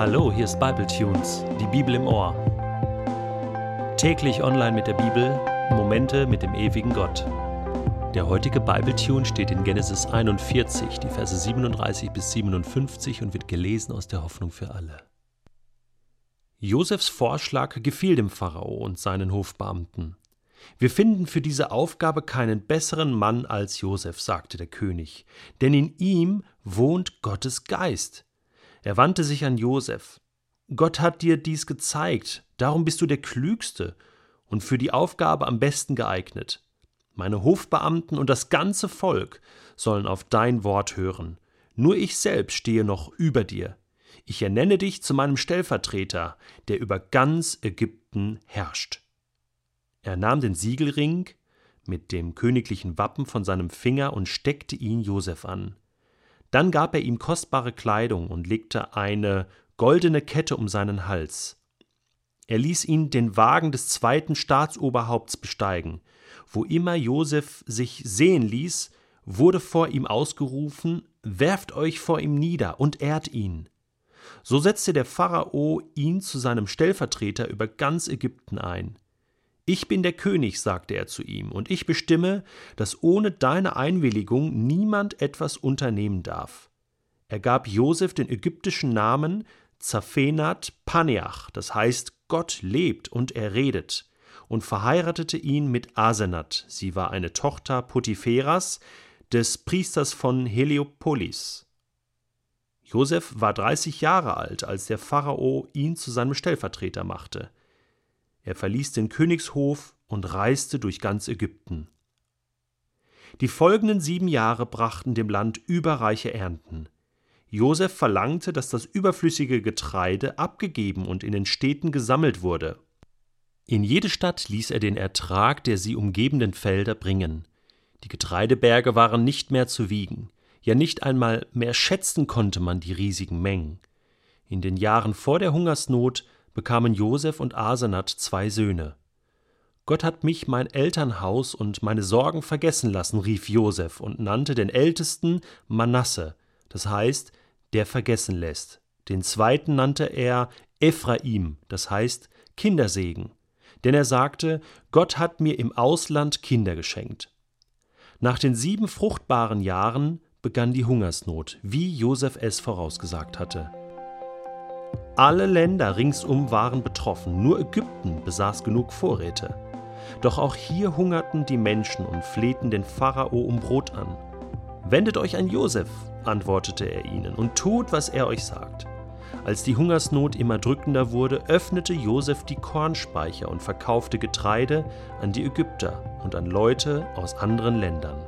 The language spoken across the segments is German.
Hallo, hier ist Bible Tunes, die Bibel im Ohr. Täglich online mit der Bibel, Momente mit dem ewigen Gott. Der heutige Bible Tune steht in Genesis 41, die Verse 37 bis 57 und wird gelesen aus der Hoffnung für alle. Josefs Vorschlag gefiel dem Pharao und seinen Hofbeamten. Wir finden für diese Aufgabe keinen besseren Mann als Josef, sagte der König, denn in ihm wohnt Gottes Geist. Er wandte sich an Josef. Gott hat dir dies gezeigt, darum bist du der Klügste und für die Aufgabe am besten geeignet. Meine Hofbeamten und das ganze Volk sollen auf dein Wort hören. Nur ich selbst stehe noch über dir. Ich ernenne dich zu meinem Stellvertreter, der über ganz Ägypten herrscht. Er nahm den Siegelring mit dem königlichen Wappen von seinem Finger und steckte ihn Josef an. Dann gab er ihm kostbare Kleidung und legte eine goldene Kette um seinen Hals. Er ließ ihn den Wagen des zweiten Staatsoberhaupts besteigen. Wo immer Josef sich sehen ließ, wurde vor ihm ausgerufen: Werft euch vor ihm nieder und ehrt ihn. So setzte der Pharao ihn zu seinem Stellvertreter über ganz Ägypten ein. Ich bin der König, sagte er zu ihm, und ich bestimme, dass ohne deine Einwilligung niemand etwas unternehmen darf. Er gab Josef den ägyptischen Namen Zaphenat Paneach, das heißt Gott lebt und er redet, und verheiratete ihn mit Asenat. Sie war eine Tochter Potipheras, des Priesters von Heliopolis. Josef war 30 Jahre alt, als der Pharao ihn zu seinem Stellvertreter machte. Er verließ den Königshof und reiste durch ganz Ägypten. Die folgenden sieben Jahre brachten dem Land überreiche Ernten. Josef verlangte, dass das überflüssige Getreide abgegeben und in den Städten gesammelt wurde. In jede Stadt ließ er den Ertrag der sie umgebenden Felder bringen. Die Getreideberge waren nicht mehr zu wiegen, ja nicht einmal mehr schätzen konnte man die riesigen Mengen. In den Jahren vor der Hungersnot bekamen Josef und Asenat zwei Söhne. Gott hat mich, mein Elternhaus und meine Sorgen vergessen lassen, rief Josef und nannte den Ältesten Manasse, das heißt, der vergessen lässt. Den zweiten nannte er Ephraim, das heißt Kindersegen, denn er sagte, Gott hat mir im Ausland Kinder geschenkt. Nach den sieben fruchtbaren Jahren begann die Hungersnot, wie Josef es vorausgesagt hatte. Alle Länder ringsum waren betroffen, nur Ägypten besaß genug Vorräte. Doch auch hier hungerten die Menschen und flehten den Pharao um Brot an. Wendet euch an Josef, antwortete er ihnen, und tut, was er euch sagt. Als die Hungersnot immer drückender wurde, öffnete Josef die Kornspeicher und verkaufte Getreide an die Ägypter und an Leute aus anderen Ländern.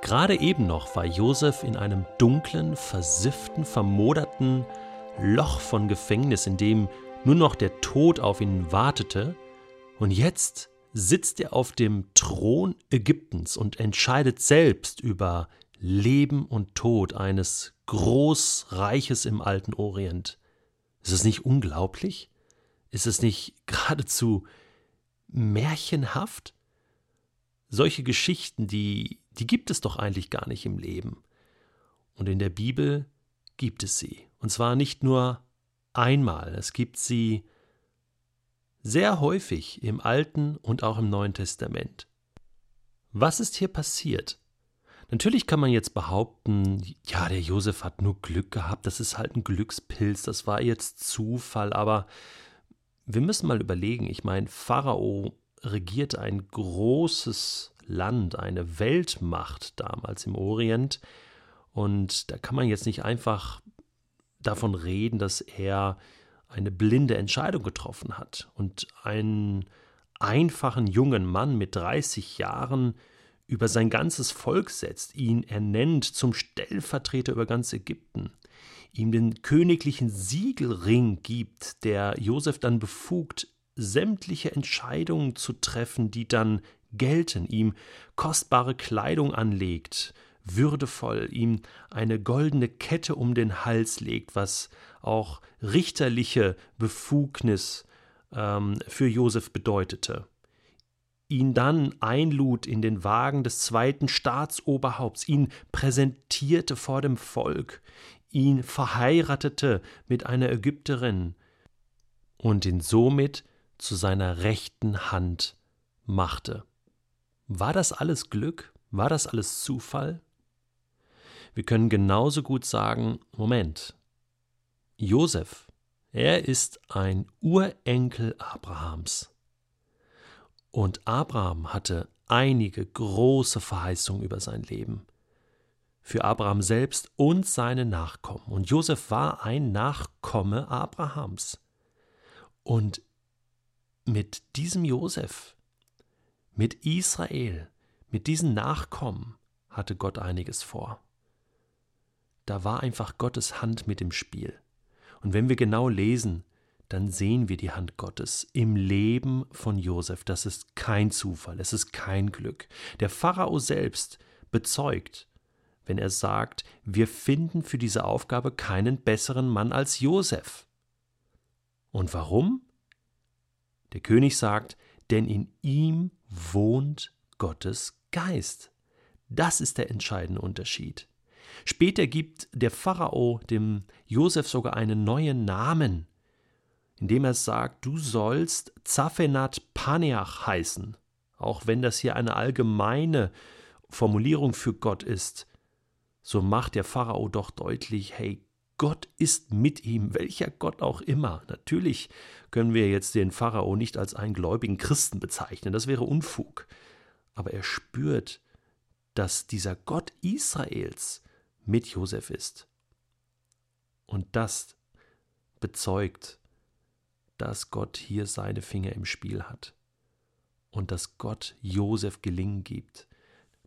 Gerade eben noch war Josef in einem dunklen, versifften, vermoderten Loch von Gefängnis, in dem nur noch der Tod auf ihn wartete, und jetzt sitzt er auf dem Thron Ägyptens und entscheidet selbst über Leben und Tod eines Großreiches im alten Orient. Ist es nicht unglaublich? Ist es nicht geradezu märchenhaft? Solche Geschichten, die die gibt es doch eigentlich gar nicht im Leben. Und in der Bibel gibt es sie. Und zwar nicht nur einmal, es gibt sie sehr häufig im Alten und auch im Neuen Testament. Was ist hier passiert? Natürlich kann man jetzt behaupten, ja, der Josef hat nur Glück gehabt, das ist halt ein Glückspilz, das war jetzt Zufall, aber wir müssen mal überlegen, ich meine, Pharao regiert ein großes Land, eine Weltmacht damals im Orient. Und da kann man jetzt nicht einfach davon reden, dass er eine blinde Entscheidung getroffen hat und einen einfachen jungen Mann mit 30 Jahren über sein ganzes Volk setzt, ihn ernennt zum Stellvertreter über ganz Ägypten, ihm den königlichen Siegelring gibt, der Josef dann befugt, sämtliche Entscheidungen zu treffen, die dann gelten, ihm kostbare Kleidung anlegt, würdevoll ihm eine goldene Kette um den Hals legt, was auch richterliche Befugnis ähm, für Josef bedeutete, ihn dann einlud in den Wagen des zweiten Staatsoberhaupts, ihn präsentierte vor dem Volk, ihn verheiratete mit einer Ägypterin und ihn somit zu seiner rechten Hand machte. War das alles Glück? War das alles Zufall? Wir können genauso gut sagen, Moment, Josef, er ist ein Urenkel Abrahams. Und Abraham hatte einige große Verheißungen über sein Leben. Für Abraham selbst und seine Nachkommen. Und Josef war ein Nachkomme Abrahams. Und mit diesem Josef, mit Israel, mit diesen Nachkommen hatte Gott einiges vor. Da war einfach Gottes Hand mit im Spiel. Und wenn wir genau lesen, dann sehen wir die Hand Gottes im Leben von Josef. Das ist kein Zufall, es ist kein Glück. Der Pharao selbst bezeugt, wenn er sagt, wir finden für diese Aufgabe keinen besseren Mann als Josef. Und warum? Der König sagt, denn in ihm wohnt Gottes Geist. Das ist der entscheidende Unterschied. Später gibt der Pharao dem Josef sogar einen neuen Namen, indem er sagt, du sollst Zaphenat Paneach heißen. Auch wenn das hier eine allgemeine Formulierung für Gott ist, so macht der Pharao doch deutlich, hey, Gott ist mit ihm, welcher Gott auch immer. Natürlich können wir jetzt den Pharao nicht als einen gläubigen Christen bezeichnen, das wäre Unfug. Aber er spürt, dass dieser Gott Israels mit Josef ist. Und das bezeugt, dass Gott hier seine Finger im Spiel hat und dass Gott Josef Gelingen gibt,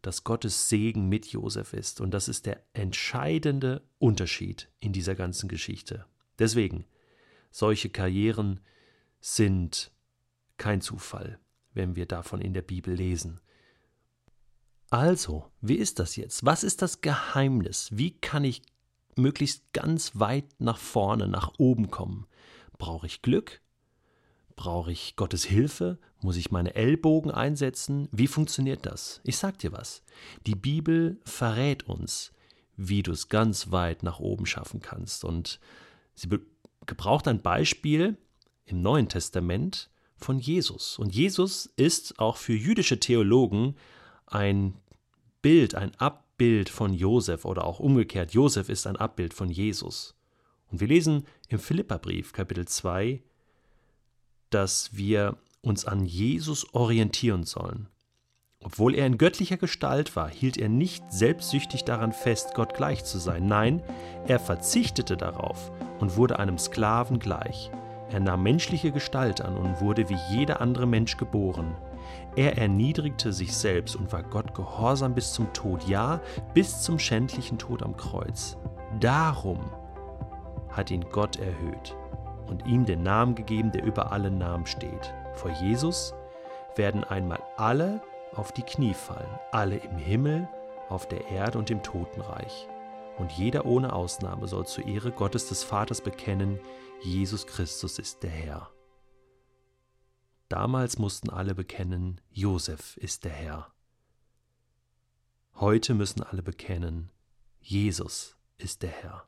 dass Gottes Segen mit Josef ist. Und das ist der entscheidende Unterschied in dieser ganzen Geschichte. Deswegen, solche Karrieren sind kein Zufall, wenn wir davon in der Bibel lesen. Also, wie ist das jetzt? Was ist das Geheimnis? Wie kann ich möglichst ganz weit nach vorne, nach oben kommen? Brauche ich Glück? Brauche ich Gottes Hilfe? Muss ich meine Ellbogen einsetzen? Wie funktioniert das? Ich sag dir was. Die Bibel verrät uns, wie du es ganz weit nach oben schaffen kannst. Und sie gebraucht ein Beispiel im Neuen Testament von Jesus. Und Jesus ist auch für jüdische Theologen ein Bild, ein Abbild von Josef oder auch umgekehrt, Josef ist ein Abbild von Jesus. Und wir lesen im Philipperbrief Kapitel 2, dass wir uns an Jesus orientieren sollen. Obwohl er in göttlicher Gestalt war, hielt er nicht selbstsüchtig daran fest, Gott gleich zu sein. Nein, er verzichtete darauf und wurde einem Sklaven gleich. Er nahm menschliche Gestalt an und wurde wie jeder andere Mensch geboren. Er erniedrigte sich selbst und war Gott gehorsam bis zum Tod, ja, bis zum schändlichen Tod am Kreuz. Darum hat ihn Gott erhöht und ihm den Namen gegeben, der über alle Namen steht. Vor Jesus werden einmal alle auf die Knie fallen, alle im Himmel, auf der Erde und im Totenreich. Und jeder ohne Ausnahme soll zur Ehre Gottes des Vaters bekennen, Jesus Christus ist der Herr. Damals mussten alle bekennen, Josef ist der Herr. Heute müssen alle bekennen, Jesus ist der Herr.